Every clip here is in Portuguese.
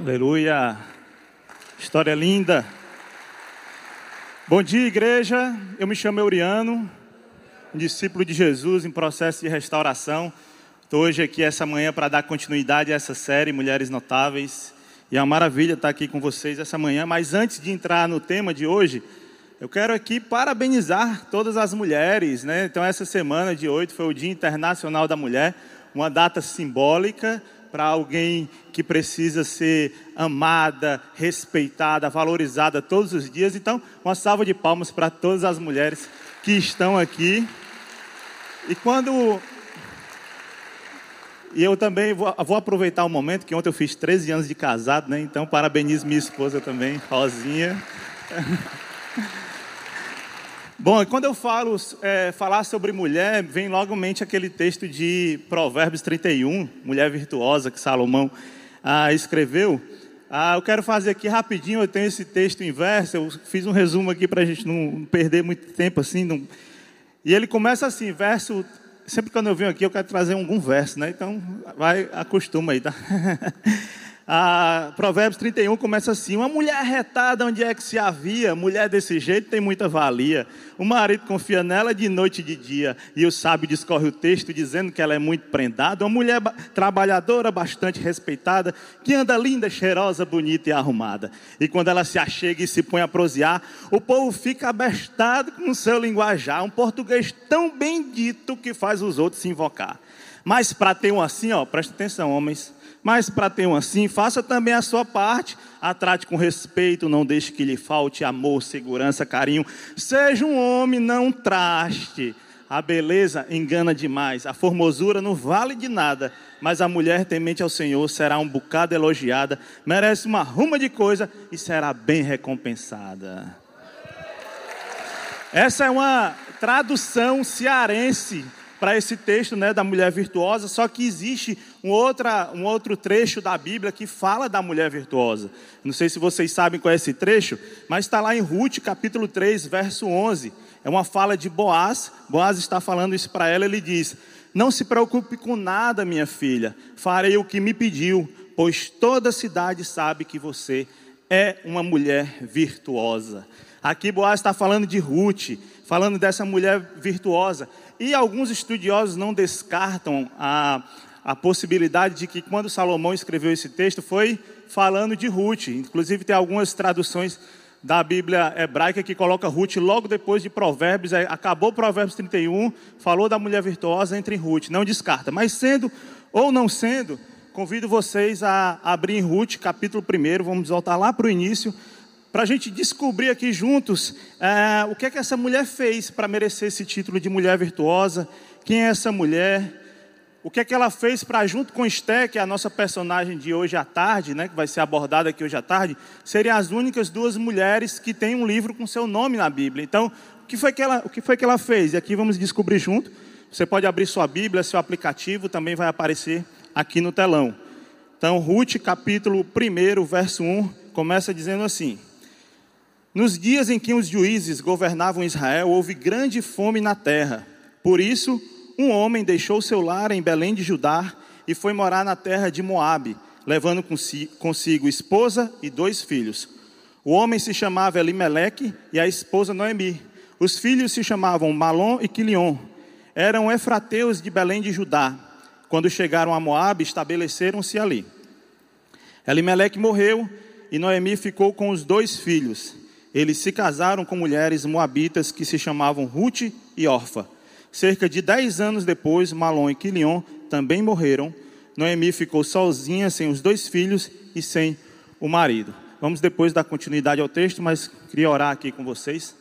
Aleluia. História linda. Bom dia, igreja. Eu me chamo Euriano, discípulo de Jesus em processo de restauração. Estou hoje aqui essa manhã para dar continuidade a essa série Mulheres Notáveis. E é uma maravilha estar aqui com vocês essa manhã. Mas antes de entrar no tema de hoje, eu quero aqui parabenizar todas as mulheres, né? Então essa semana de 8 foi o Dia Internacional da Mulher, uma data simbólica para alguém que precisa ser amada, respeitada, valorizada todos os dias. Então, uma salva de palmas para todas as mulheres que estão aqui. E quando. E eu também vou, vou aproveitar o momento que ontem eu fiz 13 anos de casado, né? Então, parabenizo minha esposa também, Rosinha. Bom, quando eu falo é, falar sobre mulher, vem logo em mente aquele texto de Provérbios 31, mulher virtuosa, que Salomão ah, escreveu. Ah, eu quero fazer aqui rapidinho, eu tenho esse texto em verso, eu fiz um resumo aqui para a gente não perder muito tempo assim. Não... E ele começa assim, verso. Sempre quando eu venho aqui, eu quero trazer algum verso, né? Então, vai, acostuma aí, tá? Ah, Provérbios 31 começa assim: Uma mulher arretada, onde é que se havia? Mulher desse jeito tem muita valia. O marido confia nela de noite e de dia. E o sábio discorre o texto dizendo que ela é muito prendada. Uma mulher trabalhadora, bastante respeitada, que anda linda, cheirosa, bonita e arrumada. E quando ela se achega e se põe a prosear, o povo fica abestado com seu linguajar. Um português tão bem dito que faz os outros se invocar. Mas para ter um assim, ó, presta atenção, homens mas para ter um assim, faça também a sua parte. A trate com respeito, não deixe que lhe falte amor, segurança, carinho. Seja um homem, não traste. A beleza engana demais, a formosura não vale de nada, mas a mulher temente ao Senhor será um bocado elogiada, merece uma ruma de coisa e será bem recompensada. Essa é uma tradução cearense para esse texto né, da mulher virtuosa, só que existe um, outra, um outro trecho da Bíblia que fala da mulher virtuosa. Não sei se vocês sabem qual é esse trecho, mas está lá em Ruth, capítulo 3, verso 11. É uma fala de Boaz. Boaz está falando isso para ela. Ele diz: Não se preocupe com nada, minha filha, farei o que me pediu, pois toda a cidade sabe que você é uma mulher virtuosa. Aqui Boaz está falando de Ruth, falando dessa mulher virtuosa. E alguns estudiosos não descartam a, a possibilidade de que quando Salomão escreveu esse texto foi falando de Ruth. Inclusive tem algumas traduções da Bíblia hebraica que coloca Ruth logo depois de Provérbios. Acabou Provérbios 31, falou da mulher virtuosa entre Ruth. Não descarta. Mas sendo ou não sendo, convido vocês a abrir em Ruth, capítulo 1. Vamos voltar lá para o início para a gente descobrir aqui juntos é, o que é que essa mulher fez para merecer esse título de mulher virtuosa, quem é essa mulher, o que é que ela fez para, junto com Esté, que é a nossa personagem de hoje à tarde, né, que vai ser abordada aqui hoje à tarde, serem as únicas duas mulheres que têm um livro com seu nome na Bíblia. Então, o que foi que ela, o que foi que ela fez? E aqui vamos descobrir junto. Você pode abrir sua Bíblia, seu aplicativo, também vai aparecer aqui no telão. Então, Ruth, capítulo 1, verso 1, começa dizendo assim: nos dias em que os juízes governavam Israel, houve grande fome na terra. Por isso, um homem deixou seu lar em Belém de Judá e foi morar na terra de Moabe, levando consigo esposa e dois filhos. O homem se chamava Elimeleque e a esposa Noemi. Os filhos se chamavam Malom e Quilion. Eram efrateus de Belém de Judá. Quando chegaram a Moabe, estabeleceram-se ali. Elimeleque morreu e Noemi ficou com os dois filhos eles se casaram com mulheres moabitas que se chamavam Ruth e Orfa. Cerca de dez anos depois, Malom e Quilion também morreram. Noemi ficou sozinha, sem os dois filhos e sem o marido. Vamos depois dar continuidade ao texto, mas queria orar aqui com vocês.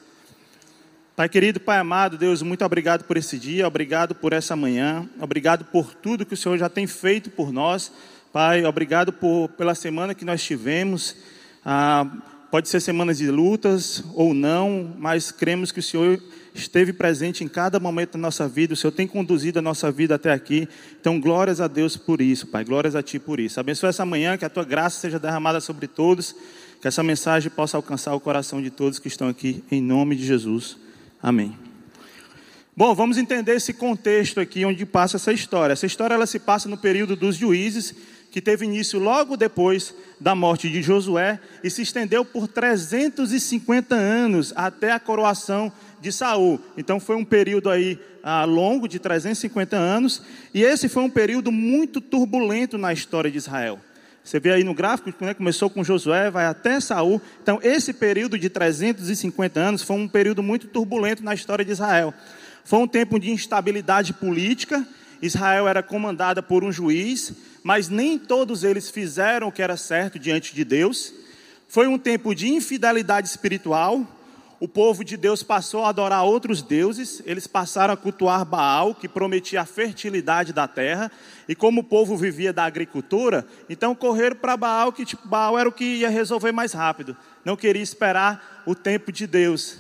Pai querido, Pai amado, Deus, muito obrigado por esse dia, obrigado por essa manhã, obrigado por tudo que o Senhor já tem feito por nós. Pai, obrigado por, pela semana que nós tivemos. Ah, Pode ser semanas de lutas ou não, mas cremos que o Senhor esteve presente em cada momento da nossa vida, o Senhor tem conduzido a nossa vida até aqui. Então, glórias a Deus por isso, Pai. Glórias a Ti por isso. Abençoe essa manhã, que a Tua graça seja derramada sobre todos, que essa mensagem possa alcançar o coração de todos que estão aqui, em nome de Jesus. Amém. Bom, vamos entender esse contexto aqui onde passa essa história. Essa história ela se passa no período dos juízes, que teve início logo depois da morte de Josué e se estendeu por 350 anos até a coroação de Saul. Então foi um período aí ah, longo de 350 anos e esse foi um período muito turbulento na história de Israel. Você vê aí no gráfico, né, começou com Josué, vai até Saul. Então, esse período de 350 anos foi um período muito turbulento na história de Israel. Foi um tempo de instabilidade política. Israel era comandada por um juiz, mas nem todos eles fizeram o que era certo diante de Deus. Foi um tempo de infidelidade espiritual, o povo de Deus passou a adorar outros deuses, eles passaram a cultuar Baal, que prometia a fertilidade da terra, e como o povo vivia da agricultura, então correram para Baal, que tipo, Baal era o que ia resolver mais rápido, não queria esperar o tempo de Deus.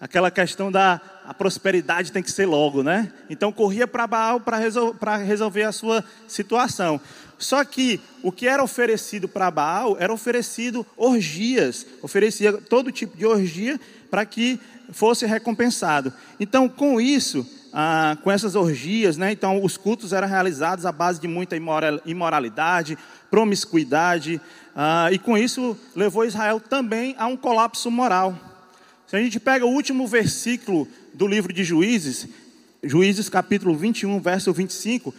Aquela questão da a prosperidade tem que ser logo, né? Então corria para Baal para resol resolver a sua situação. Só que o que era oferecido para Baal era oferecido orgias, oferecia todo tipo de orgia para que fosse recompensado. Então, com isso, ah, com essas orgias, né, então os cultos eram realizados à base de muita imoralidade, promiscuidade, ah, e com isso levou Israel também a um colapso moral. Se a gente pega o último versículo do livro de Juízes, Juízes capítulo 21, verso 25,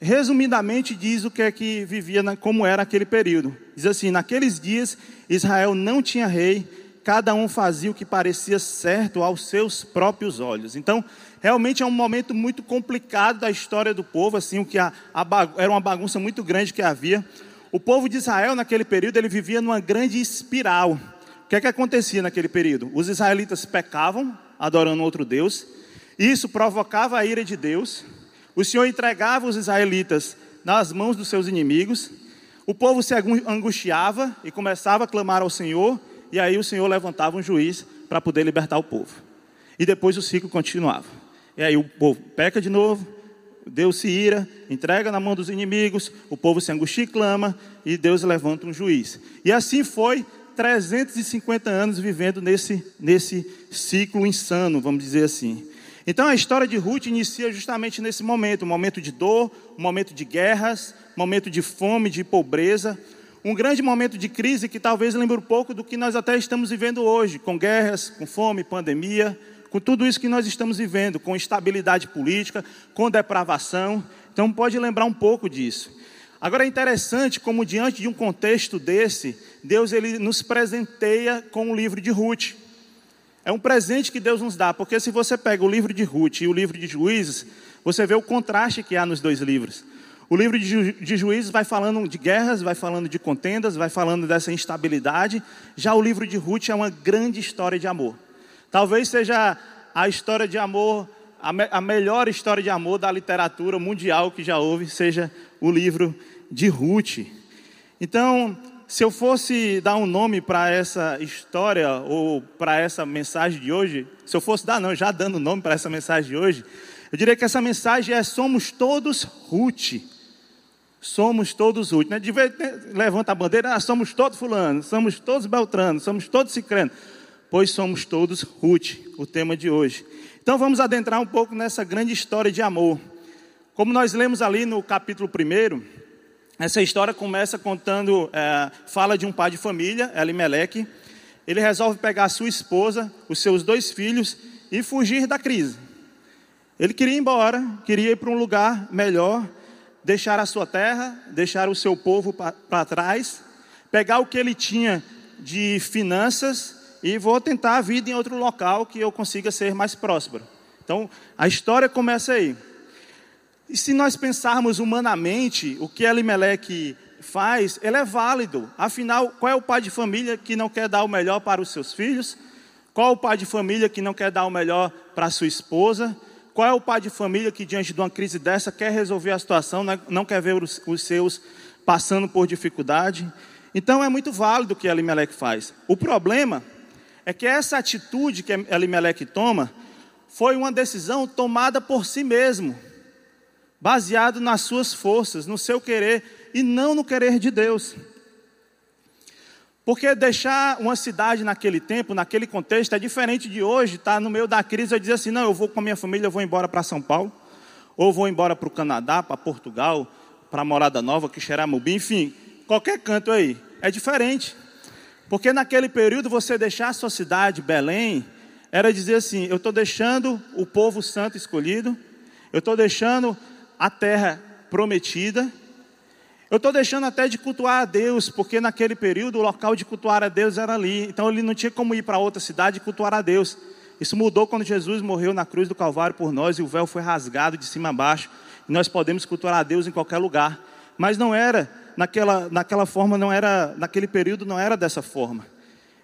resumidamente diz o que é que vivia, como era aquele período. Diz assim: Naqueles dias Israel não tinha rei, cada um fazia o que parecia certo aos seus próprios olhos. Então, realmente é um momento muito complicado da história do povo, assim, o que a, a, era uma bagunça muito grande que havia. O povo de Israel, naquele período, ele vivia numa grande espiral. O que é que acontecia naquele período? Os israelitas pecavam, adorando outro Deus, isso provocava a ira de Deus. O Senhor entregava os israelitas nas mãos dos seus inimigos. O povo se angustiava e começava a clamar ao Senhor, e aí o Senhor levantava um juiz para poder libertar o povo. E depois o ciclo continuava. E aí o povo peca de novo, Deus se ira, entrega na mão dos inimigos, o povo se angustia e clama, e Deus levanta um juiz. E assim foi 350 anos vivendo nesse, nesse ciclo insano, vamos dizer assim. Então a história de Ruth inicia justamente nesse momento, um momento de dor, um momento de guerras, um momento de fome, de pobreza, um grande momento de crise que talvez lembre um pouco do que nós até estamos vivendo hoje, com guerras, com fome, pandemia, com tudo isso que nós estamos vivendo, com instabilidade política, com depravação. Então pode lembrar um pouco disso. Agora é interessante como diante de um contexto desse, Deus ele nos presenteia com o livro de Ruth. É um presente que Deus nos dá, porque se você pega o livro de Ruth e o livro de Juízes, você vê o contraste que há nos dois livros. O livro de, Ju, de Juízes vai falando de guerras, vai falando de contendas, vai falando dessa instabilidade. Já o livro de Ruth é uma grande história de amor. Talvez seja a história de amor, a, me, a melhor história de amor da literatura mundial que já houve, seja o livro de Ruth. Então, se eu fosse dar um nome para essa história ou para essa mensagem de hoje, se eu fosse dar, não, já dando nome para essa mensagem de hoje, eu diria que essa mensagem é: somos todos Ruth somos todos úteis. Né? De vez, levanta a bandeira, ah, somos todos fulano, somos todos beltrano, somos todos cicrano. Pois somos todos Ruth, o tema de hoje. Então vamos adentrar um pouco nessa grande história de amor. Como nós lemos ali no capítulo 1, essa história começa contando, é, fala de um pai de família, Elimeleque. Ele resolve pegar sua esposa, os seus dois filhos e fugir da crise. Ele queria ir embora, queria ir para um lugar melhor, deixar a sua terra, deixar o seu povo para trás, pegar o que ele tinha de finanças e vou tentar a vida em outro local que eu consiga ser mais próspero. Então, a história começa aí. E se nós pensarmos humanamente, o que Elimelec faz, ele é válido. Afinal, qual é o pai de família que não quer dar o melhor para os seus filhos? Qual é o pai de família que não quer dar o melhor para a sua esposa? Qual é o pai de família que, diante de uma crise dessa, quer resolver a situação, né? não quer ver os, seus passando por dificuldade? Então é muito válido o que Elimelec faz. O problema é que essa atitude que Elimelec toma foi uma decisão tomada por si mesmo, baseado nas suas forças, no seu querer e não no querer de Deus. Porque deixar uma cidade naquele tempo, naquele contexto, é diferente de hoje, tá no meio da crise e dizer assim: não, eu vou com a minha família, eu vou embora para São Paulo, ou vou embora para o Canadá, para Portugal, para Morada Nova, Quixeramobim, enfim, qualquer canto aí. É diferente. Porque naquele período você deixar a sua cidade, Belém, era dizer assim: eu estou deixando o povo santo escolhido, eu estou deixando a terra prometida, eu estou deixando até de cultuar a Deus, porque naquele período o local de cultuar a Deus era ali, então ele não tinha como ir para outra cidade e cultuar a Deus. Isso mudou quando Jesus morreu na cruz do Calvário por nós e o véu foi rasgado de cima a baixo, e nós podemos cultuar a Deus em qualquer lugar. Mas não era naquela, naquela forma, não era, naquele período não era dessa forma.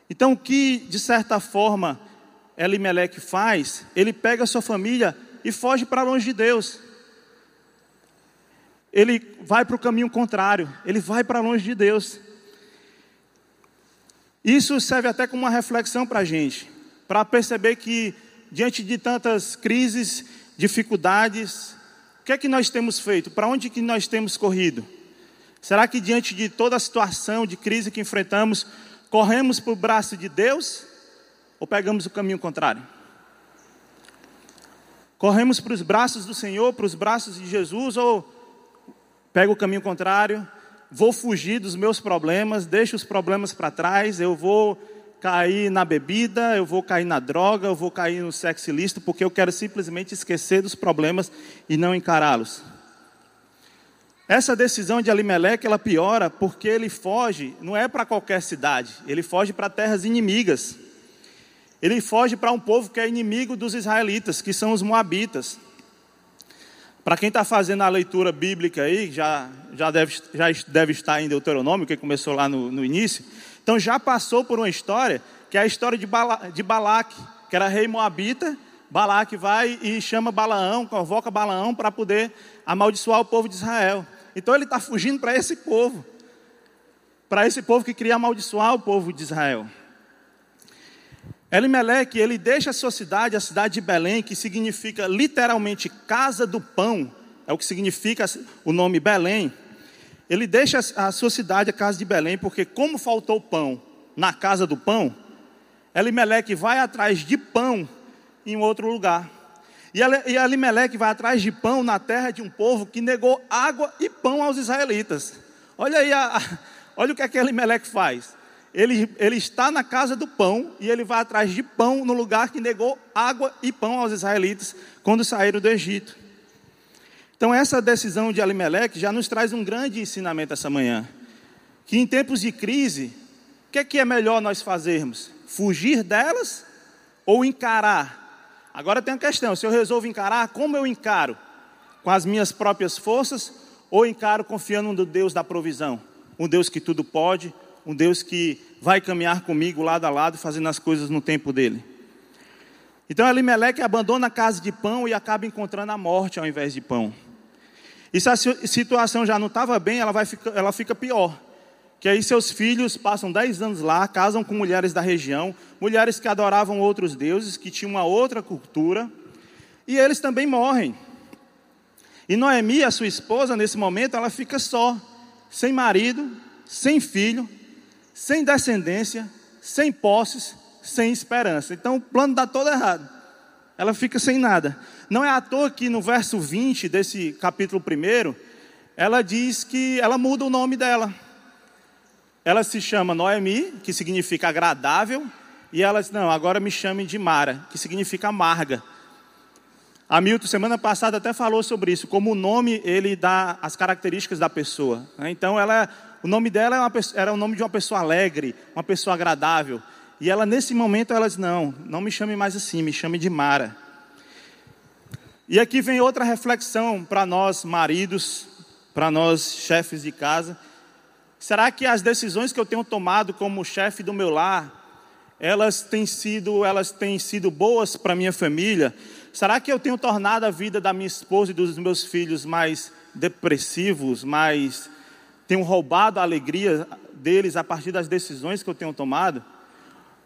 Então, o que, de certa forma, Elimelec faz, ele pega a sua família e foge para longe de Deus. Ele vai para o caminho contrário, ele vai para longe de Deus. Isso serve até como uma reflexão para a gente, para perceber que, diante de tantas crises, dificuldades, o que é que nós temos feito? Para onde que nós temos corrido? Será que diante de toda a situação de crise que enfrentamos, corremos para o braço de Deus ou pegamos o caminho contrário? Corremos para os braços do Senhor, para os braços de Jesus ou pego o caminho contrário? Vou fugir dos meus problemas, deixo os problemas para trás, eu vou cair na bebida, eu vou cair na droga, eu vou cair no sexo ilícito, porque eu quero simplesmente esquecer dos problemas e não encará-los. Essa decisão de Alimeleque, ela piora porque ele foge, não é para qualquer cidade, ele foge para terras inimigas. Ele foge para um povo que é inimigo dos israelitas, que são os moabitas. Para quem está fazendo a leitura bíblica aí, já, já, deve, já deve estar em Deuteronômio, que começou lá no, no início. Então já passou por uma história, que é a história de, Bala, de Balaque, que era rei moabita. Balaque vai e chama Balaão, convoca Balaão para poder amaldiçoar o povo de Israel. Então ele está fugindo para esse povo, para esse povo que queria amaldiçoar o povo de Israel. Elimeleque, ele deixa a sua cidade, a cidade de Belém, que significa literalmente casa do pão, é o que significa o nome Belém. Ele deixa a sua cidade, a casa de Belém, porque como faltou pão na casa do pão, Elimeleque vai atrás de pão em outro lugar. E Alimeleque vai atrás de pão na terra de um povo que negou água e pão aos israelitas. Olha aí, a, olha o que, é que Alimeleque faz. Ele, ele está na casa do pão e ele vai atrás de pão no lugar que negou água e pão aos israelitas quando saíram do Egito. Então, essa decisão de Alimeleque já nos traz um grande ensinamento essa manhã. Que em tempos de crise, o que é, que é melhor nós fazermos? Fugir delas ou encarar Agora tem a questão: se eu resolvo encarar, como eu encaro? Com as minhas próprias forças ou encaro confiando no Deus da provisão? Um Deus que tudo pode, um Deus que vai caminhar comigo lado a lado, fazendo as coisas no tempo dele. Então Elimeleque abandona a casa de pão e acaba encontrando a morte ao invés de pão. E se a situação já não estava bem, ela, vai, ela fica pior. Que aí seus filhos passam dez anos lá, casam com mulheres da região, mulheres que adoravam outros deuses, que tinham uma outra cultura, e eles também morrem. E Noemi, a sua esposa, nesse momento, ela fica só, sem marido, sem filho, sem descendência, sem posses, sem esperança. Então o plano dá todo errado. Ela fica sem nada. Não é à toa que no verso 20 desse capítulo 1, ela diz que ela muda o nome dela. Ela se chama Noemi, que significa agradável, e ela diz: Não, agora me chame de Mara, que significa amarga. Hamilton, semana passada, até falou sobre isso, como o nome ele dá as características da pessoa. Né? Então, ela, o nome dela é era o nome de uma pessoa alegre, uma pessoa agradável. E ela, nesse momento, ela diz: Não, não me chame mais assim, me chame de Mara. E aqui vem outra reflexão para nós, maridos, para nós, chefes de casa. Será que as decisões que eu tenho tomado como chefe do meu lar, elas têm sido, elas têm sido boas para minha família? Será que eu tenho tornado a vida da minha esposa e dos meus filhos mais depressivos, mais tenho roubado a alegria deles a partir das decisões que eu tenho tomado?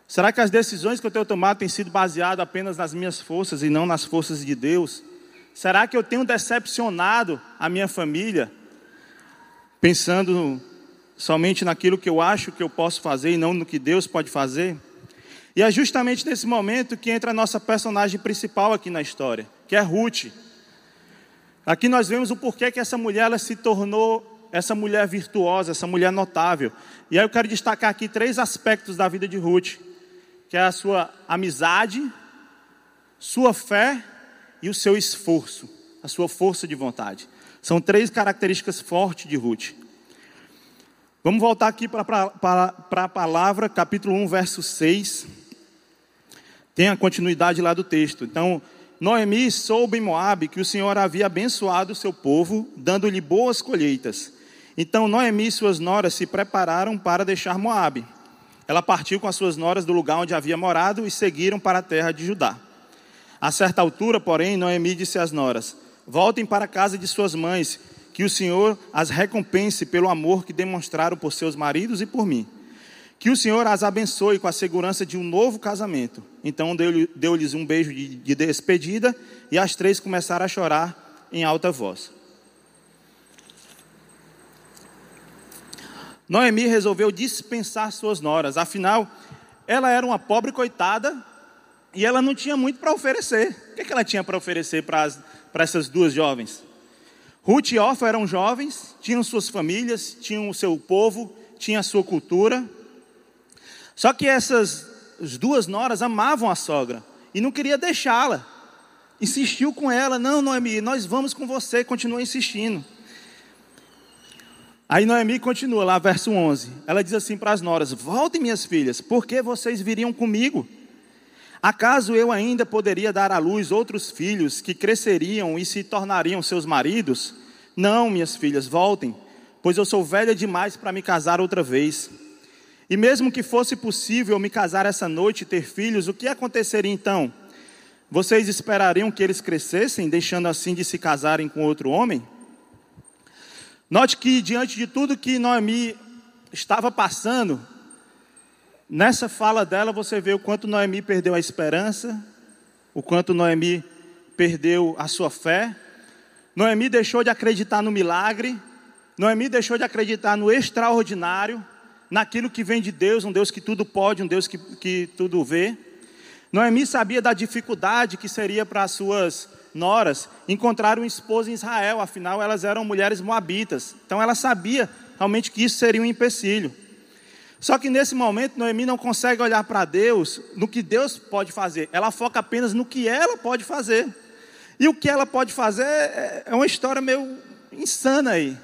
Será que as decisões que eu tenho tomado têm sido baseadas apenas nas minhas forças e não nas forças de Deus? Será que eu tenho decepcionado a minha família, pensando somente naquilo que eu acho que eu posso fazer e não no que Deus pode fazer. E é justamente nesse momento que entra a nossa personagem principal aqui na história, que é Ruth. Aqui nós vemos o porquê que essa mulher ela se tornou essa mulher virtuosa, essa mulher notável. E aí eu quero destacar aqui três aspectos da vida de Ruth, que é a sua amizade, sua fé e o seu esforço, a sua força de vontade. São três características fortes de Ruth. Vamos voltar aqui para a palavra, capítulo 1, verso 6. Tem a continuidade lá do texto. Então, Noemi soube em Moabe que o Senhor havia abençoado o seu povo, dando-lhe boas colheitas. Então Noemi e suas noras se prepararam para deixar Moabe. Ela partiu com as suas noras do lugar onde havia morado e seguiram para a terra de Judá. A certa altura, porém, Noemi disse às noras: Voltem para a casa de suas mães, que o Senhor as recompense pelo amor que demonstraram por seus maridos e por mim. Que o Senhor as abençoe com a segurança de um novo casamento. Então deu-lhes um beijo de despedida e as três começaram a chorar em alta voz. Noemi resolveu dispensar suas noras, afinal, ela era uma pobre coitada e ela não tinha muito para oferecer. O que, é que ela tinha para oferecer para, essas duas jovens? Ruth e Orfa eram jovens, tinham suas famílias, tinham o seu povo, tinham a sua cultura. Só que essas duas noras amavam a sogra e não queria deixá-la. Insistiu com ela, não, Noemi, nós vamos com você, continua insistindo. Aí Noemi continua lá, verso 11. Ela diz assim para as noras: Voltem, minhas filhas, porque vocês viriam comigo? Acaso eu ainda poderia dar à luz outros filhos que cresceriam e se tornariam seus maridos? Não, minhas filhas, voltem, pois eu sou velha demais para me casar outra vez. E mesmo que fosse possível me casar essa noite e ter filhos, o que aconteceria então? Vocês esperariam que eles crescessem, deixando assim de se casarem com outro homem? Note que diante de tudo que Noemi estava passando, nessa fala dela você vê o quanto Noemi perdeu a esperança, o quanto Noemi perdeu a sua fé. Noemi deixou de acreditar no milagre, Noemi deixou de acreditar no extraordinário, naquilo que vem de Deus, um Deus que tudo pode, um Deus que, que tudo vê. Noemi sabia da dificuldade que seria para as suas noras encontraram esposo em Israel, afinal elas eram mulheres moabitas. Então ela sabia realmente que isso seria um empecilho. Só que nesse momento Noemi não consegue olhar para Deus no que Deus pode fazer. Ela foca apenas no que ela pode fazer. E o que ela pode fazer é, é uma história meio insana aí.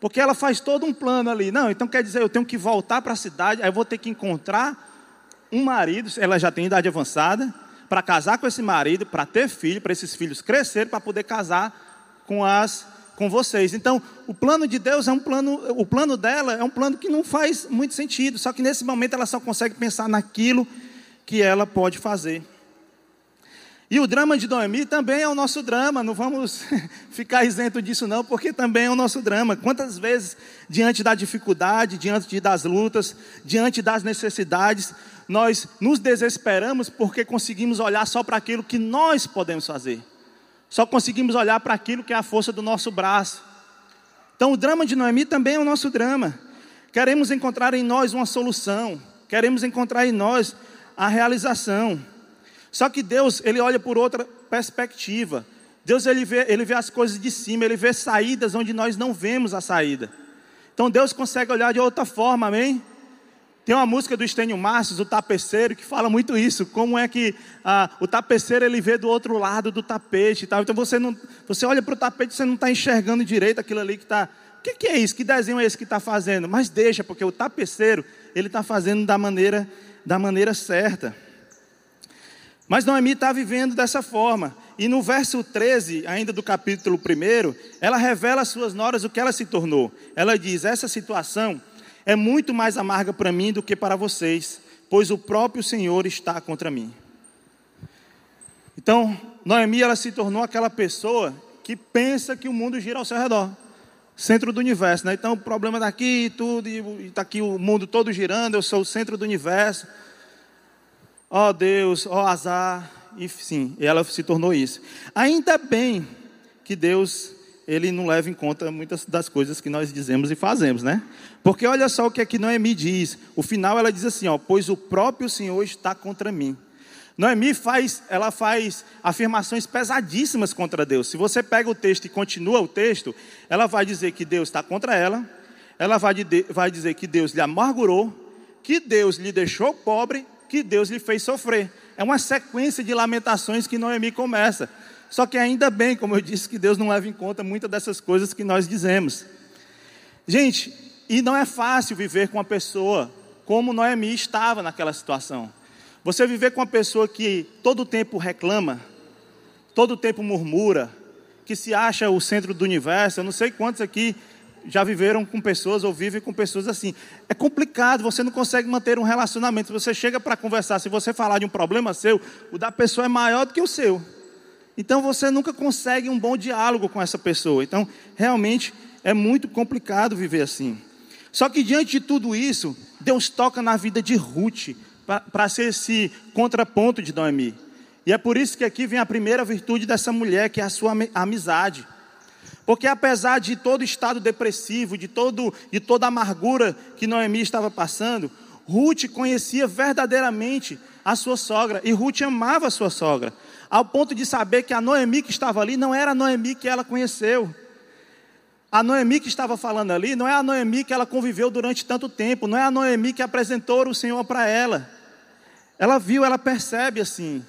Porque ela faz todo um plano ali. Não, então quer dizer, eu tenho que voltar para a cidade, aí eu vou ter que encontrar um marido, ela já tem idade avançada, para casar com esse marido, para ter filho, para esses filhos crescerem, para poder casar com as com vocês. Então, o plano de Deus é um plano, o plano dela é um plano que não faz muito sentido, só que nesse momento ela só consegue pensar naquilo que ela pode fazer. E o drama de Noemi também é o nosso drama, não vamos ficar isento disso não, porque também é o nosso drama. Quantas vezes, diante da dificuldade, diante das lutas, diante das necessidades, nós nos desesperamos porque conseguimos olhar só para aquilo que nós podemos fazer. Só conseguimos olhar para aquilo que é a força do nosso braço. Então o drama de Noemi também é o nosso drama. Queremos encontrar em nós uma solução, queremos encontrar em nós a realização. Só que Deus, ele olha por outra perspectiva. Deus ele vê, ele vê as coisas de cima, ele vê saídas onde nós não vemos a saída. Então Deus consegue olhar de outra forma, amém? Tem uma música do Estênio Márcio, o tapeceiro, que fala muito isso. Como é que ah, o tapeceiro ele vê do outro lado do tapete e tal. Então você não, você olha para o tapete, você não está enxergando direito aquilo ali que está. O que, que, é isso? Que desenho é esse que está fazendo? Mas deixa, porque o tapeceiro ele está fazendo da maneira, da maneira certa. Mas Noemi está vivendo dessa forma. E no verso 13, ainda do capítulo 1, ela revela às suas noras o que ela se tornou. Ela diz: Essa situação é muito mais amarga para mim do que para vocês, pois o próprio Senhor está contra mim. Então, Noemi ela se tornou aquela pessoa que pensa que o mundo gira ao seu redor centro do universo, né? Então, o problema daqui e tudo, e está aqui o mundo todo girando, eu sou o centro do universo. Ó oh, Deus, ó oh, azar. E sim, ela se tornou isso. Ainda bem que Deus ele não leva em conta muitas das coisas que nós dizemos e fazemos, né? Porque olha só o que aqui Noemi diz. O final ela diz assim, ó, pois o próprio Senhor está contra mim. Noemi faz, ela faz afirmações pesadíssimas contra Deus. Se você pega o texto e continua o texto, ela vai dizer que Deus está contra ela, ela vai, vai dizer que Deus lhe amargurou, que Deus lhe deixou pobre, que Deus lhe fez sofrer. É uma sequência de lamentações que Noemi começa. Só que ainda bem, como eu disse, que Deus não leva em conta muitas dessas coisas que nós dizemos. Gente, e não é fácil viver com uma pessoa como Noemi estava naquela situação. Você viver com uma pessoa que todo tempo reclama, todo tempo murmura, que se acha o centro do universo. Eu não sei quantos aqui já viveram com pessoas ou vivem com pessoas assim. É complicado, você não consegue manter um relacionamento. Você chega para conversar, se você falar de um problema seu, o da pessoa é maior do que o seu. Então você nunca consegue um bom diálogo com essa pessoa. Então, realmente é muito complicado viver assim. Só que diante de tudo isso, Deus toca na vida de Ruth para ser esse contraponto de Noemi. E é por isso que aqui vem a primeira virtude dessa mulher, que é a sua amizade. Porque apesar de todo estado depressivo, de, todo, de toda amargura que Noemi estava passando, Ruth conhecia verdadeiramente a sua sogra. E Ruth amava a sua sogra. Ao ponto de saber que a Noemi que estava ali não era a Noemi que ela conheceu. A Noemi que estava falando ali não é a Noemi que ela conviveu durante tanto tempo, não é a Noemi que apresentou o Senhor para ela. Ela viu, ela percebe assim.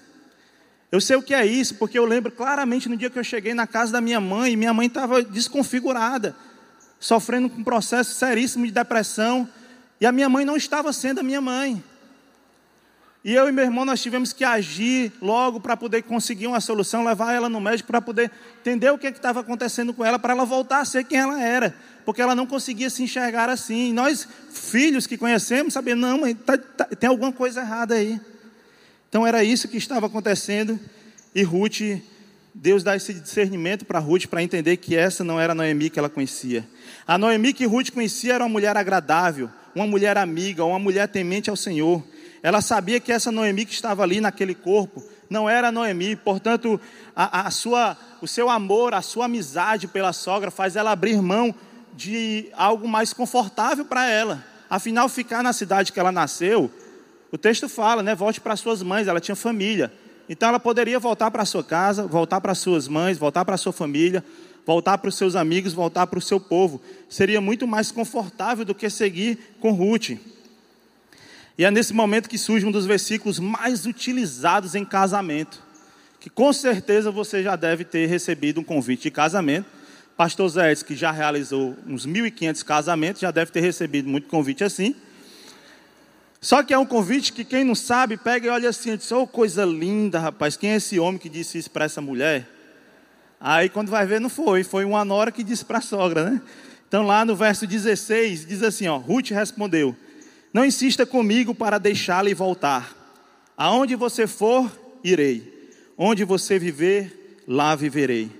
Eu sei o que é isso, porque eu lembro claramente no dia que eu cheguei na casa da minha mãe, minha mãe estava desconfigurada, sofrendo com um processo seríssimo de depressão, e a minha mãe não estava sendo a minha mãe. E eu e meu irmão nós tivemos que agir logo para poder conseguir uma solução, levar ela no médico para poder entender o que estava acontecendo com ela, para ela voltar a ser quem ela era, porque ela não conseguia se enxergar assim. E nós, filhos que conhecemos, sabemos, não, mas tá, tá, tem alguma coisa errada aí. Então era isso que estava acontecendo, e Ruth, Deus dá esse discernimento para Ruth para entender que essa não era a Noemi que ela conhecia. A Noemi que Ruth conhecia era uma mulher agradável, uma mulher amiga, uma mulher temente ao Senhor. Ela sabia que essa Noemi que estava ali naquele corpo não era Noemi, portanto, a, a sua, o seu amor, a sua amizade pela sogra faz ela abrir mão de algo mais confortável para ela. Afinal, ficar na cidade que ela nasceu, o texto fala, né? Volte para suas mães, ela tinha família. Então ela poderia voltar para sua casa, voltar para suas mães, voltar para sua família, voltar para os seus amigos, voltar para o seu povo. Seria muito mais confortável do que seguir com Ruth. E é nesse momento que surge um dos versículos mais utilizados em casamento, que com certeza você já deve ter recebido um convite de casamento. Pastor Zé, que já realizou uns 1.500 casamentos, já deve ter recebido muito convite assim. Só que é um convite que quem não sabe, pega e olha assim, diz, oh coisa linda, rapaz, quem é esse homem que disse isso para essa mulher? Aí quando vai ver, não foi, foi uma nora que disse para a sogra, né? Então lá no verso 16, diz assim, ó, Ruth respondeu, não insista comigo para deixá-la e voltar. Aonde você for, irei. Onde você viver, lá viverei.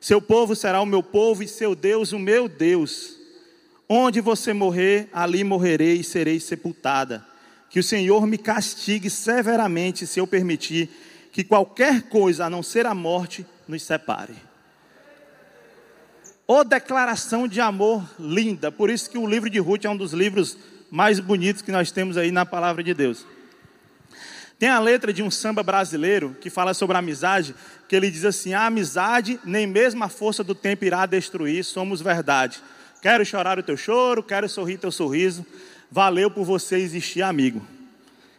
Seu povo será o meu povo e seu Deus o meu Deus. Onde você morrer, ali morrerei e serei sepultada. Que o Senhor me castigue severamente se eu permitir que qualquer coisa a não ser a morte nos separe. Ô declaração de amor linda, por isso que o livro de Ruth é um dos livros mais bonitos que nós temos aí na palavra de Deus. Tem a letra de um samba brasileiro que fala sobre a amizade, que ele diz assim: A amizade nem mesmo a força do tempo irá destruir, somos verdade. Quero chorar o teu choro, quero sorrir teu sorriso. Valeu por você existir, amigo.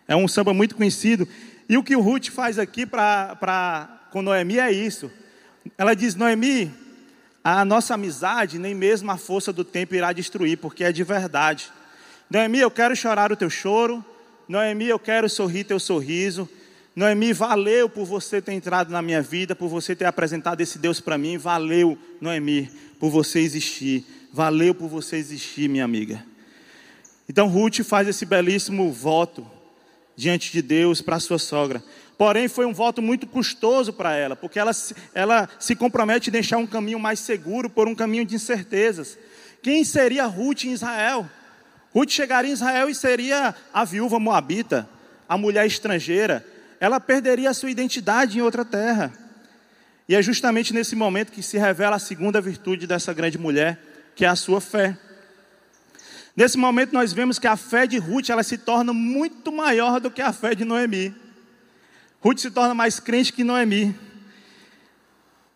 É um samba muito conhecido. E o que o Ruth faz aqui para com Noemi é isso. Ela diz: Noemi, a nossa amizade nem mesmo a força do tempo irá destruir, porque é de verdade. Noemi, eu quero chorar o teu choro. Noemi, eu quero sorrir teu sorriso. Noemi, valeu por você ter entrado na minha vida, por você ter apresentado esse Deus para mim. Valeu, Noemi, por você existir. Valeu por você existir, minha amiga. Então Ruth faz esse belíssimo voto diante de Deus para sua sogra. Porém, foi um voto muito custoso para ela, porque ela, ela se compromete a deixar um caminho mais seguro por um caminho de incertezas. Quem seria Ruth em Israel? Ruth chegaria em Israel e seria a viúva moabita, a mulher estrangeira. Ela perderia a sua identidade em outra terra. E é justamente nesse momento que se revela a segunda virtude dessa grande mulher, que é a sua fé. Nesse momento nós vemos que a fé de Ruth ela se torna muito maior do que a fé de Noemi. Ruth se torna mais crente que Noemi.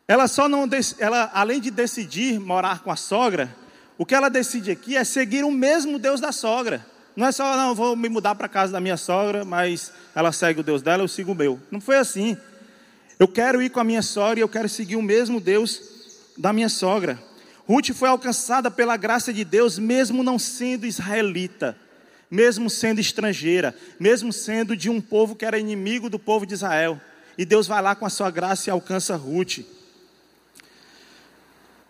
Ela só não, ela, além de decidir morar com a sogra, o que ela decide aqui é seguir o mesmo Deus da sogra. Não é só, não, vou me mudar para casa da minha sogra, mas ela segue o Deus dela, eu sigo o meu. Não foi assim. Eu quero ir com a minha sogra e eu quero seguir o mesmo Deus da minha sogra. Ruth foi alcançada pela graça de Deus, mesmo não sendo israelita, mesmo sendo estrangeira, mesmo sendo de um povo que era inimigo do povo de Israel. E Deus vai lá com a sua graça e alcança Ruth.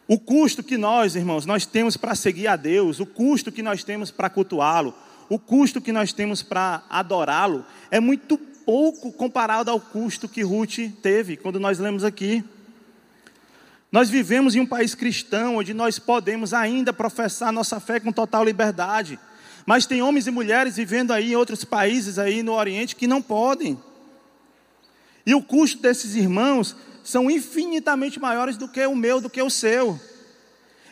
O custo que nós, irmãos, nós temos para seguir a Deus, o custo que nós temos para cultuá-lo, o custo que nós temos para adorá-lo, é muito pouco comparado ao custo que Ruth teve quando nós lemos aqui. Nós vivemos em um país cristão onde nós podemos ainda professar nossa fé com total liberdade. Mas tem homens e mulheres vivendo aí em outros países aí no Oriente que não podem. E o custo desses irmãos são infinitamente maiores do que o meu, do que o seu.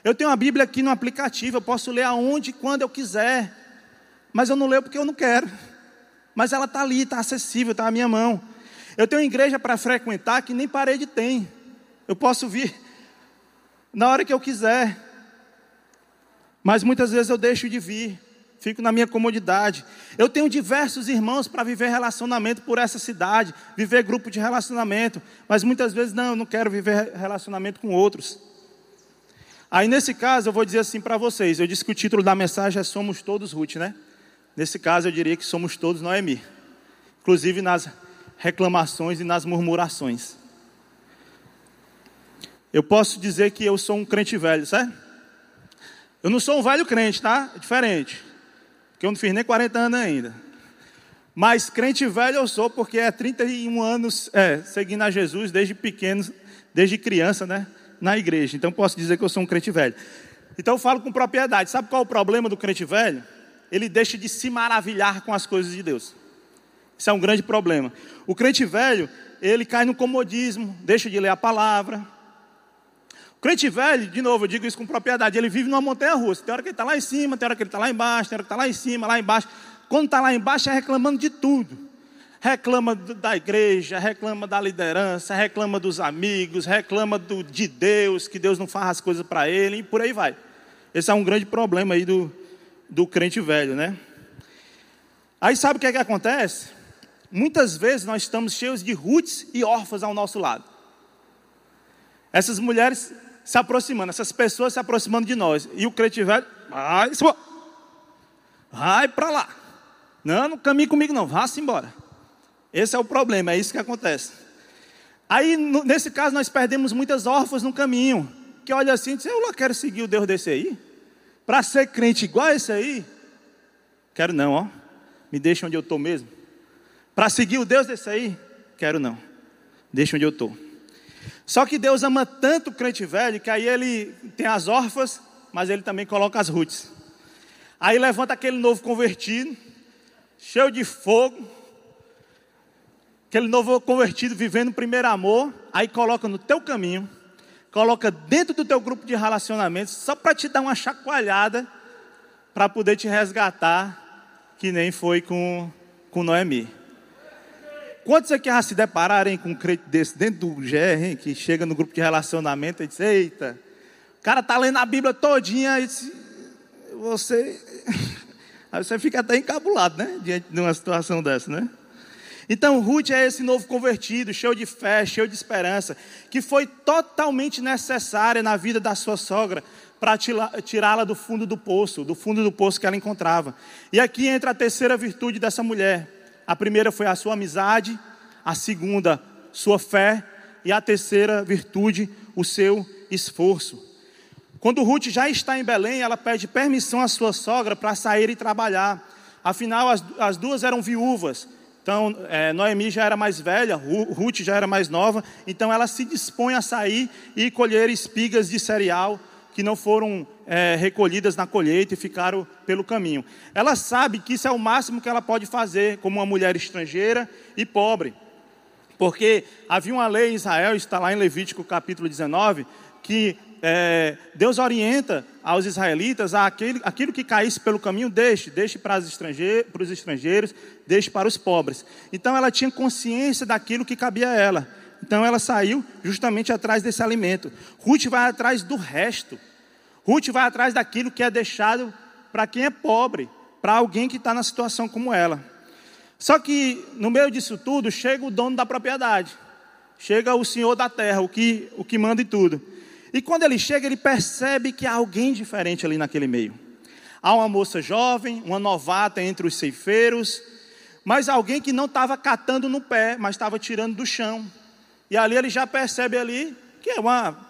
Eu tenho a Bíblia aqui no aplicativo, eu posso ler aonde e quando eu quiser, mas eu não leio porque eu não quero. Mas ela está ali, está acessível, está à minha mão. Eu tenho igreja para frequentar que nem parede tem. Eu posso vir na hora que eu quiser. Mas muitas vezes eu deixo de vir fico na minha comodidade. Eu tenho diversos irmãos para viver relacionamento por essa cidade, viver grupo de relacionamento, mas muitas vezes não, eu não quero viver relacionamento com outros. Aí nesse caso eu vou dizer assim para vocês, eu disse que o título da mensagem é Somos Todos Ruth, né? Nesse caso eu diria que somos todos Noemi, inclusive nas reclamações e nas murmurações. Eu posso dizer que eu sou um crente velho, certo? Eu não sou um velho crente, tá? É diferente que eu não fiz nem 40 anos ainda. Mas crente velho eu sou, porque é 31 anos é, seguindo a Jesus desde pequeno, desde criança, né? Na igreja. Então posso dizer que eu sou um crente velho. Então eu falo com propriedade. Sabe qual é o problema do crente velho? Ele deixa de se maravilhar com as coisas de Deus. Isso é um grande problema. O crente velho, ele cai no comodismo, deixa de ler a palavra, crente velho, de novo, eu digo isso com propriedade, ele vive numa montanha russa. Tem hora que ele está lá em cima, tem hora que ele está lá embaixo, tem hora que está lá em cima, lá embaixo. Quando está lá embaixo, é reclamando de tudo. Reclama da igreja, reclama da liderança, reclama dos amigos, reclama do, de Deus, que Deus não faz as coisas para ele, e por aí vai. Esse é um grande problema aí do, do crente velho, né? Aí sabe o que, é que acontece? Muitas vezes nós estamos cheios de roots e órfãos ao nosso lado. Essas mulheres se aproximando, essas pessoas se aproximando de nós. E o crente velho, vai, vai para lá. Não, não caminhe comigo não, vá-se embora. Esse é o problema, é isso que acontece. Aí, nesse caso, nós perdemos muitas órfãs no caminho. Que olha assim e diz, eu quero seguir o Deus desse aí. Para ser crente igual a esse aí. Quero não, ó. Me deixa onde eu estou mesmo. Para seguir o Deus desse aí. Quero não. Deixa onde eu estou. Só que Deus ama tanto o crente velho que aí ele tem as órfãs, mas ele também coloca as roots. Aí levanta aquele novo convertido, cheio de fogo, aquele novo convertido vivendo o primeiro amor, aí coloca no teu caminho, coloca dentro do teu grupo de relacionamentos, só para te dar uma chacoalhada, para poder te resgatar, que nem foi com, com Noemi. Quantos aqui já se depararem com um crente desse dentro do GR, hein, que chega no grupo de relacionamento e diz, eita, o cara está lendo a Bíblia todinha e diz, você... Aí você fica até encabulado, né? Diante de uma situação dessa, né? Então, Ruth é esse novo convertido, cheio de fé, cheio de esperança, que foi totalmente necessária na vida da sua sogra para tirá-la do fundo do poço, do fundo do poço que ela encontrava. E aqui entra a terceira virtude dessa mulher, a primeira foi a sua amizade, a segunda, sua fé, e a terceira virtude, o seu esforço. Quando Ruth já está em Belém, ela pede permissão à sua sogra para sair e trabalhar. Afinal, as, as duas eram viúvas. Então, é, Noemi já era mais velha, Ruth já era mais nova. Então, ela se dispõe a sair e colher espigas de cereal que não foram é, recolhidas na colheita e ficaram pelo caminho. Ela sabe que isso é o máximo que ela pode fazer como uma mulher estrangeira e pobre. Porque havia uma lei em Israel, está lá em Levítico capítulo 19, que é, Deus orienta aos israelitas a aquele, aquilo que caísse pelo caminho, deixe, deixe para, para os estrangeiros, deixe para os pobres. Então ela tinha consciência daquilo que cabia a ela. Então ela saiu justamente atrás desse alimento. Ruth vai atrás do resto. Ruth vai atrás daquilo que é deixado para quem é pobre, para alguém que está na situação como ela. Só que no meio disso tudo chega o dono da propriedade, chega o senhor da terra, o que, o que manda em tudo. E quando ele chega, ele percebe que há alguém diferente ali naquele meio. Há uma moça jovem, uma novata entre os ceifeiros, mas alguém que não estava catando no pé, mas estava tirando do chão. E ali ele já percebe ali que é uma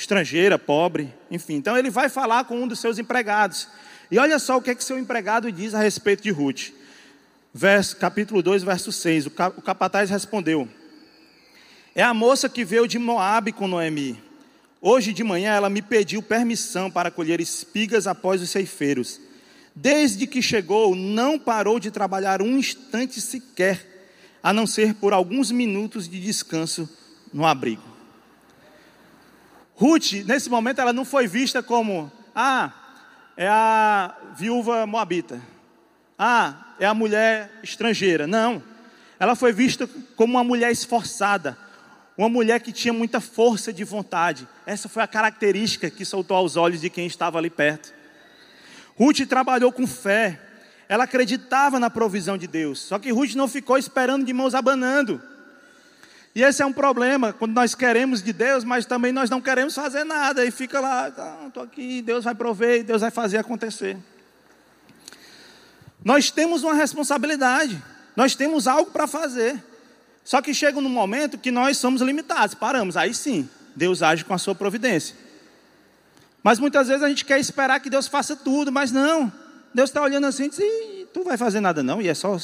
estrangeira, pobre, enfim. Então ele vai falar com um dos seus empregados. E olha só o que é que seu empregado diz a respeito de Ruth. Verso, capítulo 2, verso 6. O capataz respondeu: É a moça que veio de Moabe com Noemi. Hoje de manhã ela me pediu permissão para colher espigas após os ceifeiros. Desde que chegou, não parou de trabalhar um instante sequer, a não ser por alguns minutos de descanso no abrigo. Ruth, nesse momento, ela não foi vista como, ah, é a viúva moabita, ah, é a mulher estrangeira. Não. Ela foi vista como uma mulher esforçada, uma mulher que tinha muita força de vontade. Essa foi a característica que soltou aos olhos de quem estava ali perto. Ruth trabalhou com fé. Ela acreditava na provisão de Deus. Só que Ruth não ficou esperando de mãos abanando. E esse é um problema, quando nós queremos de Deus, mas também nós não queremos fazer nada. E fica lá, estou ah, aqui, Deus vai prover, Deus vai fazer acontecer. Nós temos uma responsabilidade, nós temos algo para fazer. Só que chega num momento que nós somos limitados, paramos, aí sim, Deus age com a sua providência. Mas muitas vezes a gente quer esperar que Deus faça tudo, mas não. Deus está olhando assim e diz: Tu vai fazer nada não, e é só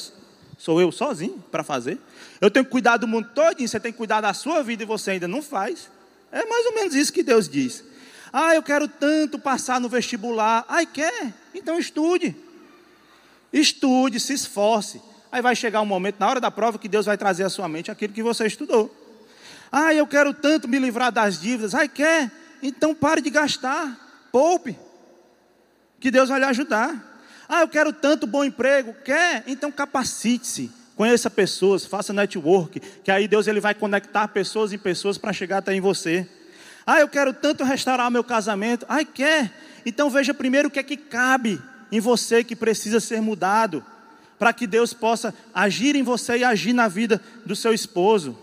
sou eu sozinho para fazer. Eu tenho que cuidar do mundo todo, você tem que cuidar da sua vida e você ainda não faz. É mais ou menos isso que Deus diz. Ah, eu quero tanto passar no vestibular. Ai, quer? Então estude. Estude, se esforce. Aí vai chegar um momento, na hora da prova, que Deus vai trazer à sua mente aquilo que você estudou. Ah, eu quero tanto me livrar das dívidas. Ai, quer? Então pare de gastar. Poupe. Que Deus vai lhe ajudar. Ah, eu quero tanto bom emprego. Quer? Então capacite-se. Conheça pessoas, faça network, que aí Deus ele vai conectar pessoas em pessoas para chegar até em você. Ah, eu quero tanto restaurar meu casamento. Ai, quer? Então veja primeiro o que é que cabe em você que precisa ser mudado para que Deus possa agir em você e agir na vida do seu esposo.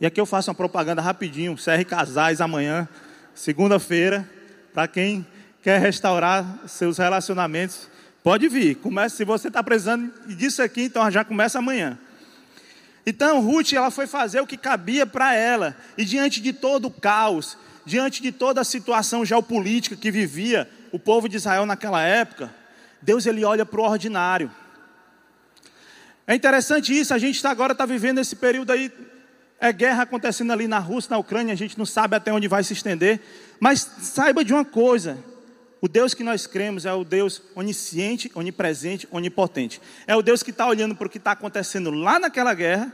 E aqui eu faço uma propaganda rapidinho, CR Casais amanhã, segunda-feira, para quem quer restaurar seus relacionamentos, pode vir. Comece, se você está precisando disso aqui, então já começa amanhã. Então Ruth, ela foi fazer o que cabia para ela, e diante de todo o caos, diante de toda a situação geopolítica que vivia o povo de Israel naquela época, Deus ele olha para o ordinário. É interessante isso, a gente está agora está vivendo esse período aí, é guerra acontecendo ali na Rússia, na Ucrânia, a gente não sabe até onde vai se estender, mas saiba de uma coisa: o Deus que nós cremos é o Deus onisciente, onipresente, onipotente. É o Deus que está olhando para o que está acontecendo lá naquela guerra,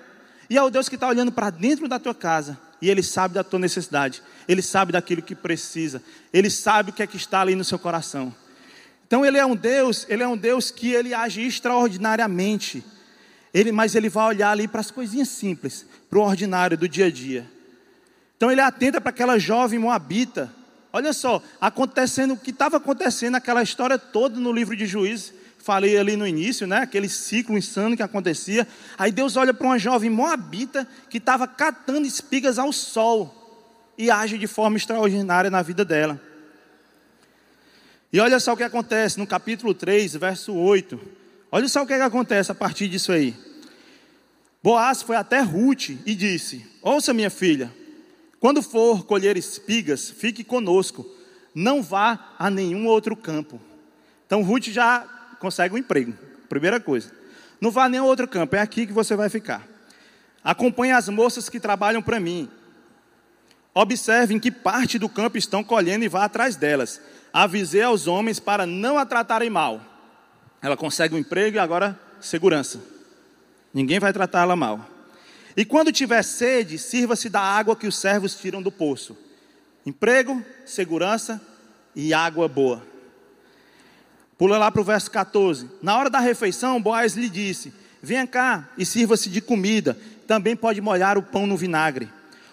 e é o Deus que está olhando para dentro da tua casa, e Ele sabe da tua necessidade, Ele sabe daquilo que precisa, Ele sabe o que é que está ali no seu coração. Então Ele é um Deus, Ele é um Deus que Ele age extraordinariamente. Ele, mas ele vai olhar ali para as coisinhas simples, para o ordinário do dia a dia. Então ele atenta para aquela jovem moabita. Olha só, acontecendo o que estava acontecendo, aquela história toda no livro de Juízes. Falei ali no início, né? Aquele ciclo insano que acontecia. Aí Deus olha para uma jovem moabita que estava catando espigas ao sol e age de forma extraordinária na vida dela. E olha só o que acontece no capítulo 3, verso 8. Olha só o que, que acontece a partir disso aí. Boaz foi até Ruth e disse: Ouça, minha filha, quando for colher espigas, fique conosco, não vá a nenhum outro campo. Então Ruth já consegue um emprego, primeira coisa. Não vá a nenhum outro campo, é aqui que você vai ficar. Acompanhe as moças que trabalham para mim. Observe em que parte do campo estão colhendo e vá atrás delas. Avisei aos homens para não a tratarem mal. Ela consegue um emprego e agora segurança. Ninguém vai tratar ela mal. E quando tiver sede, sirva-se da água que os servos tiram do poço. Emprego, segurança e água boa. Pula lá para o verso 14. Na hora da refeição, Boaz lhe disse: Venha cá e sirva-se de comida. Também pode molhar o pão no vinagre.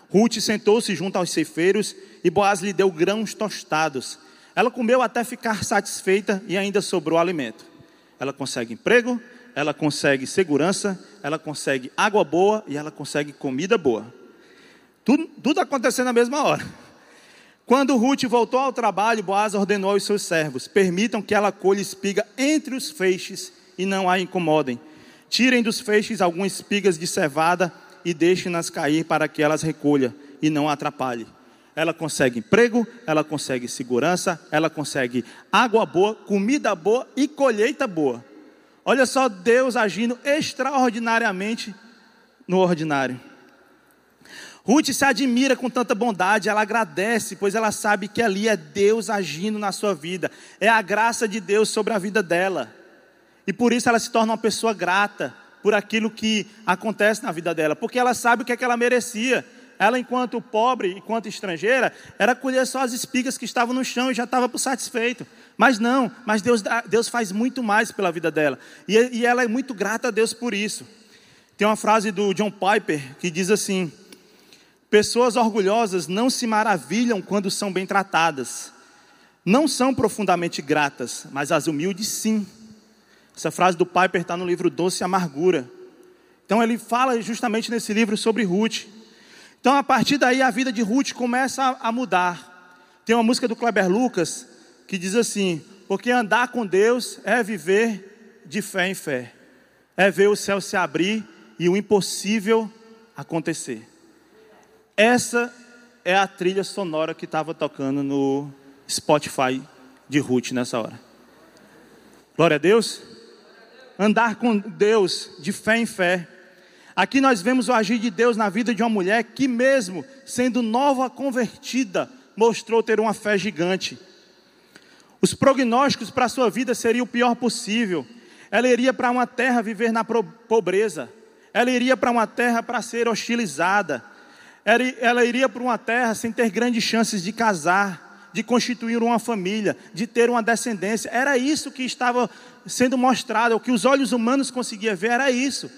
Ruth sentou-se junto aos ceifeiros e Boaz lhe deu grãos tostados. Ela comeu até ficar satisfeita e ainda sobrou alimento. Ela consegue emprego, ela consegue segurança, ela consegue água boa e ela consegue comida boa. Tudo, tudo acontecendo na mesma hora. Quando Ruth voltou ao trabalho, Boaz ordenou aos seus servos: permitam que ela colhe espiga entre os feixes e não a incomodem. Tirem dos feixes algumas espigas de cevada e deixem-nas cair para que elas recolha e não a atrapalhe. Ela consegue emprego, ela consegue segurança, ela consegue água boa, comida boa e colheita boa. Olha só Deus agindo extraordinariamente no ordinário. Ruth se admira com tanta bondade, ela agradece, pois ela sabe que ali é Deus agindo na sua vida, é a graça de Deus sobre a vida dela. E por isso ela se torna uma pessoa grata por aquilo que acontece na vida dela, porque ela sabe o que é que ela merecia. Ela, enquanto pobre, enquanto estrangeira, era colher só as espigas que estavam no chão e já estava por satisfeito. Mas não, mas Deus, Deus faz muito mais pela vida dela. E, e ela é muito grata a Deus por isso. Tem uma frase do John Piper que diz assim: Pessoas orgulhosas não se maravilham quando são bem tratadas. Não são profundamente gratas, mas as humildes sim. Essa frase do Piper está no livro Doce Amargura. Então ele fala justamente nesse livro sobre Ruth. Então a partir daí a vida de Ruth começa a mudar. Tem uma música do Kleber Lucas que diz assim: Porque andar com Deus é viver de fé em fé, é ver o céu se abrir e o impossível acontecer. Essa é a trilha sonora que estava tocando no Spotify de Ruth nessa hora. Glória a Deus. Andar com Deus de fé em fé. Aqui nós vemos o agir de Deus na vida de uma mulher que, mesmo sendo nova convertida, mostrou ter uma fé gigante. Os prognósticos para sua vida seriam o pior possível. Ela iria para uma terra viver na pobreza. Ela iria para uma terra para ser hostilizada ela iria para uma terra sem ter grandes chances de casar, de constituir uma família, de ter uma descendência. Era isso que estava sendo mostrado, o que os olhos humanos conseguiam ver era isso.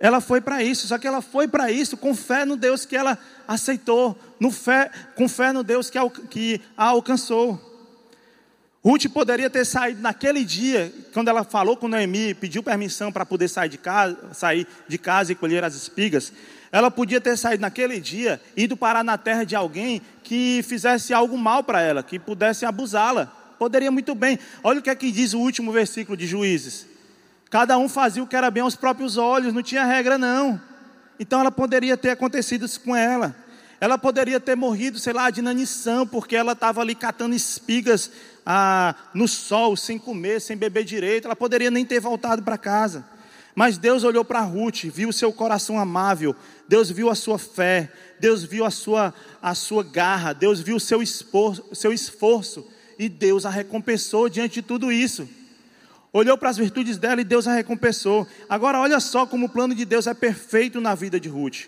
Ela foi para isso, só que ela foi para isso com fé no Deus que ela aceitou, no fé, com fé no Deus que a, que a alcançou. Ruth poderia ter saído naquele dia, quando ela falou com Noemi, pediu permissão para poder sair de casa, sair de casa e colher as espigas. Ela podia ter saído naquele dia, ido parar na terra de alguém que fizesse algo mal para ela, que pudesse abusá-la. Poderia muito bem. Olha o que é que diz o último versículo de Juízes. Cada um fazia o que era bem aos próprios olhos, não tinha regra não. Então ela poderia ter acontecido isso com ela. Ela poderia ter morrido, sei lá, de inanição, porque ela estava ali catando espigas ah, no sol, sem comer, sem beber direito. Ela poderia nem ter voltado para casa. Mas Deus olhou para Ruth, viu o seu coração amável, Deus viu a sua fé, Deus viu a sua, a sua garra, Deus viu o seu esforço, seu esforço e Deus a recompensou diante de tudo isso. Olhou para as virtudes dela e Deus a recompensou. Agora, olha só como o plano de Deus é perfeito na vida de Ruth.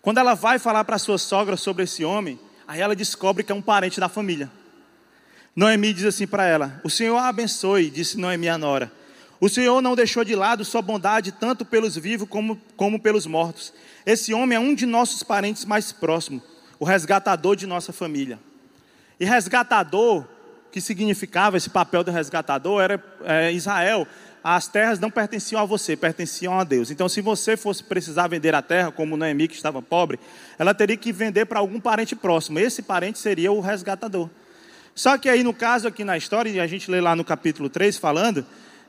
Quando ela vai falar para sua sogra sobre esse homem, aí ela descobre que é um parente da família. Noemi diz assim para ela: O Senhor a abençoe, disse Noemi a nora. O Senhor não deixou de lado sua bondade tanto pelos vivos como, como pelos mortos. Esse homem é um de nossos parentes mais próximos, o resgatador de nossa família. E resgatador, que significava esse papel do resgatador, era é, Israel. As terras não pertenciam a você, pertenciam a Deus. Então, se você fosse precisar vender a terra, como Noemi, que estava pobre, ela teria que vender para algum parente próximo. Esse parente seria o resgatador. Só que aí, no caso, aqui na história, e a gente lê lá no capítulo 3 falando,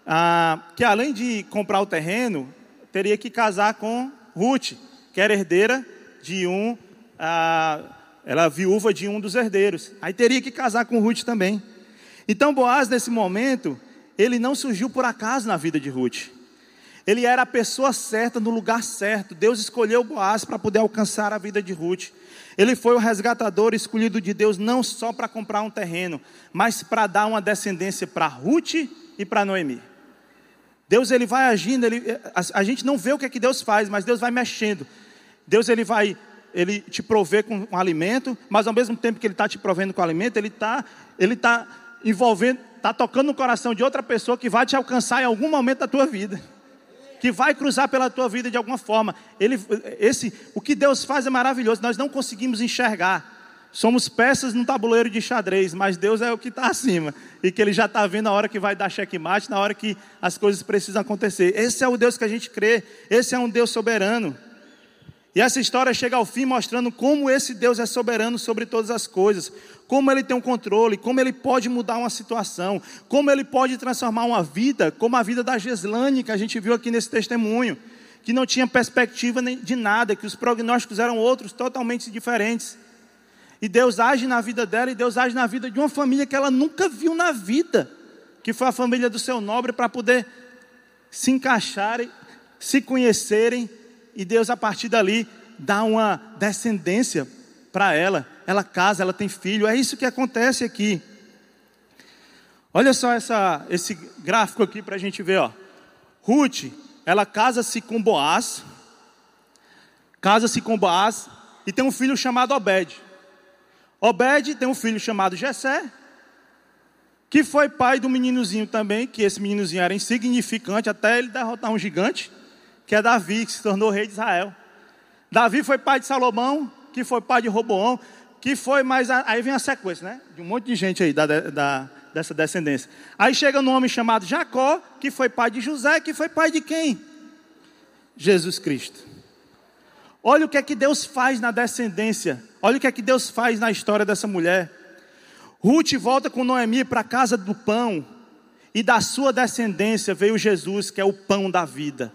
ah, que além de comprar o terreno, teria que casar com Ruth, que era herdeira de um, ah, ela viúva de um dos herdeiros. Aí teria que casar com Ruth também. Então Boaz, nesse momento, ele não surgiu por acaso na vida de Ruth. Ele era a pessoa certa no lugar certo. Deus escolheu Boaz para poder alcançar a vida de Ruth. Ele foi o resgatador escolhido de Deus não só para comprar um terreno, mas para dar uma descendência para Ruth e para Noemi. Deus ele vai agindo, ele, a, a, gente não vê o que é que Deus faz, mas Deus vai mexendo. Deus ele vai ele te provê com, com alimento, mas ao mesmo tempo que ele está te provendo com alimento, ele está ele tá envolvendo, está tocando no coração de outra pessoa que vai te alcançar em algum momento da tua vida. Que vai cruzar pela tua vida de alguma forma. Ele, esse, o que Deus faz é maravilhoso. Nós não conseguimos enxergar. Somos peças num tabuleiro de xadrez, mas Deus é o que está acima. E que Ele já está vendo a hora que vai dar checkmate, na hora que as coisas precisam acontecer. Esse é o Deus que a gente crê. Esse é um Deus soberano. E essa história chega ao fim mostrando como esse Deus é soberano sobre todas as coisas, como ele tem um controle, como ele pode mudar uma situação, como ele pode transformar uma vida, como a vida da Geslane, que a gente viu aqui nesse testemunho, que não tinha perspectiva de nada, que os prognósticos eram outros, totalmente diferentes. E Deus age na vida dela e Deus age na vida de uma família que ela nunca viu na vida, que foi a família do seu nobre, para poder se encaixarem, se conhecerem e Deus, a partir dali, dá uma descendência para ela. Ela casa, ela tem filho. É isso que acontece aqui. Olha só essa, esse gráfico aqui para a gente ver. Ó. Ruth, ela casa-se com Boaz. Casa-se com Boaz e tem um filho chamado Obed. Obed tem um filho chamado Jessé, que foi pai do meninozinho também, que esse meninozinho era insignificante até ele derrotar um gigante que é Davi, que se tornou rei de Israel. Davi foi pai de Salomão, que foi pai de Roboão, que foi mais. Aí vem a sequência, né? De um monte de gente aí da, da, dessa descendência. Aí chega um homem chamado Jacó, que foi pai de José, que foi pai de quem? Jesus Cristo. Olha o que é que Deus faz na descendência. Olha o que é que Deus faz na história dessa mulher. Ruth volta com Noemi para a casa do pão, e da sua descendência veio Jesus, que é o pão da vida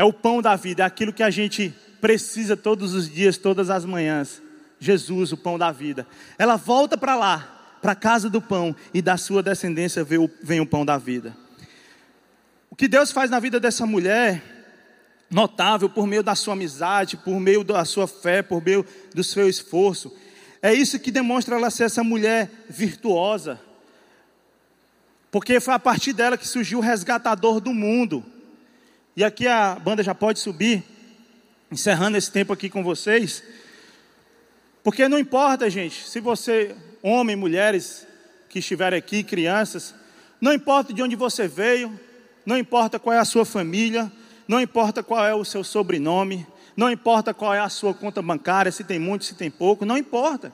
é o pão da vida, é aquilo que a gente precisa todos os dias, todas as manhãs. Jesus, o pão da vida. Ela volta para lá, para a casa do pão, e da sua descendência vem o, pão da vida. O que Deus faz na vida dessa mulher, notável por meio da sua amizade, por meio da sua fé, por meio do seu esforço, é isso que demonstra ela ser essa mulher virtuosa. Porque foi a partir dela que surgiu o resgatador do mundo. E aqui a banda já pode subir, encerrando esse tempo aqui com vocês. Porque não importa, gente, se você, homem, mulheres que estiverem aqui, crianças, não importa de onde você veio, não importa qual é a sua família, não importa qual é o seu sobrenome, não importa qual é a sua conta bancária, se tem muito, se tem pouco, não importa.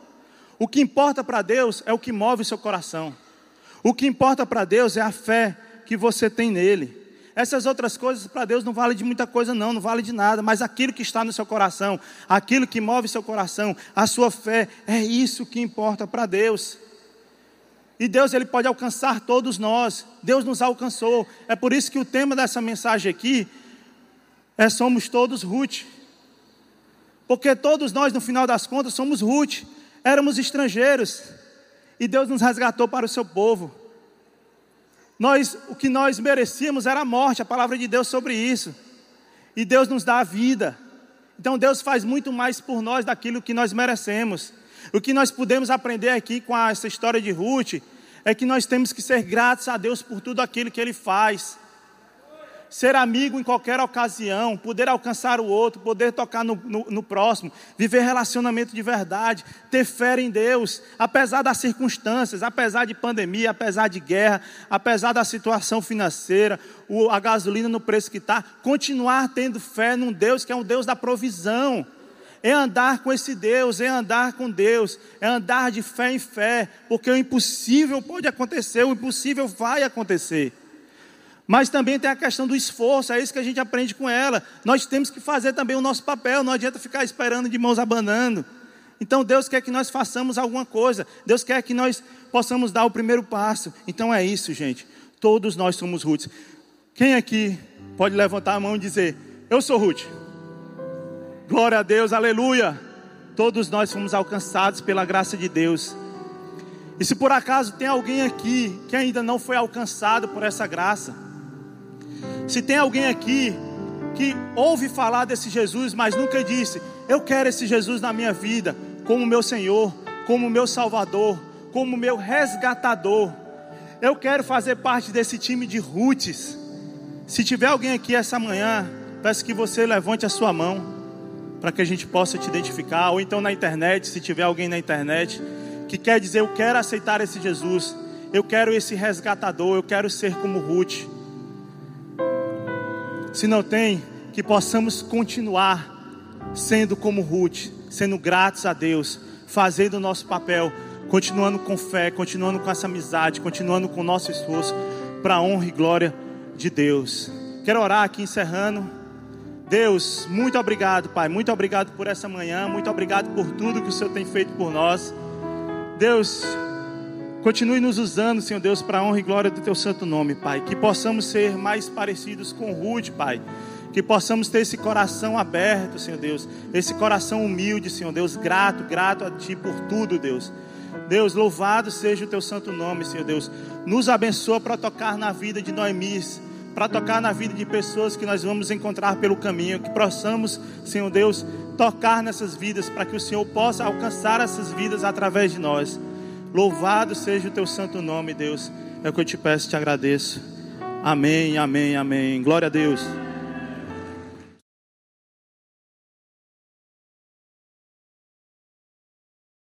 O que importa para Deus é o que move o seu coração. O que importa para Deus é a fé que você tem nele. Essas outras coisas para Deus não vale de muita coisa, não, não vale de nada, mas aquilo que está no seu coração, aquilo que move seu coração, a sua fé, é isso que importa para Deus. E Deus ele pode alcançar todos nós. Deus nos alcançou. É por isso que o tema dessa mensagem aqui é somos todos Ruth. Porque todos nós, no final das contas, somos Ruth. Éramos estrangeiros. E Deus nos resgatou para o seu povo. Nós, o que nós merecíamos era a morte, a palavra de Deus sobre isso. E Deus nos dá a vida. Então Deus faz muito mais por nós daquilo que nós merecemos. O que nós podemos aprender aqui com essa história de Ruth é que nós temos que ser gratos a Deus por tudo aquilo que Ele faz ser amigo em qualquer ocasião, poder alcançar o outro, poder tocar no, no, no, próximo, viver relacionamento de verdade, ter fé em Deus, apesar das circunstâncias, apesar de pandemia, apesar de guerra, apesar da situação financeira, o, a gasolina no preço que está, continuar tendo fé num Deus que é um Deus da provisão. É andar com esse Deus, é andar com Deus, é andar de fé em fé, porque o impossível pode acontecer, o impossível vai acontecer. Mas também tem a questão do esforço, é isso que a gente aprende com ela. Nós temos que fazer também o nosso papel, não adianta ficar esperando de mãos abanando. Então Deus quer que nós façamos alguma coisa, Deus quer que nós possamos dar o primeiro passo. Então é isso, gente. Todos nós somos Ruth. Quem aqui pode levantar a mão e dizer: Eu sou Ruth? Glória a Deus, aleluia. Todos nós fomos alcançados pela graça de Deus. E se por acaso tem alguém aqui que ainda não foi alcançado por essa graça, se tem alguém aqui que ouve falar desse Jesus, mas nunca disse: Eu quero esse Jesus na minha vida, como meu Senhor, como meu Salvador, como meu resgatador. Eu quero fazer parte desse time de Rutes. Se tiver alguém aqui essa manhã, peço que você levante a sua mão. para que a gente possa te identificar, ou então na internet, se tiver alguém na internet que quer dizer eu quero aceitar esse Jesus, eu quero esse resgatador, eu quero ser como Ruth. Se não tem, que possamos continuar sendo como Ruth, sendo gratos a Deus, fazendo o nosso papel, continuando com fé, continuando com essa amizade, continuando com o nosso esforço para a honra e glória de Deus. Quero orar aqui encerrando. Deus, muito obrigado, Pai. Muito obrigado por essa manhã. Muito obrigado por tudo que o Senhor tem feito por nós. Deus, continue nos usando, Senhor Deus, para a honra e glória do Teu santo nome, Pai. Que possamos ser mais parecidos com Rude, Pai. Que possamos ter esse coração aberto, Senhor Deus. Esse coração humilde, Senhor Deus. Grato, grato a Ti por tudo, Deus. Deus, louvado seja o Teu santo nome, Senhor Deus. Nos abençoa para tocar na vida de Noemis para tocar na vida de pessoas que nós vamos encontrar pelo caminho, que possamos, Senhor Deus, tocar nessas vidas, para que o Senhor possa alcançar essas vidas através de nós. Louvado seja o teu santo nome, Deus. É o que eu te peço te agradeço. Amém, amém, amém. Glória a Deus.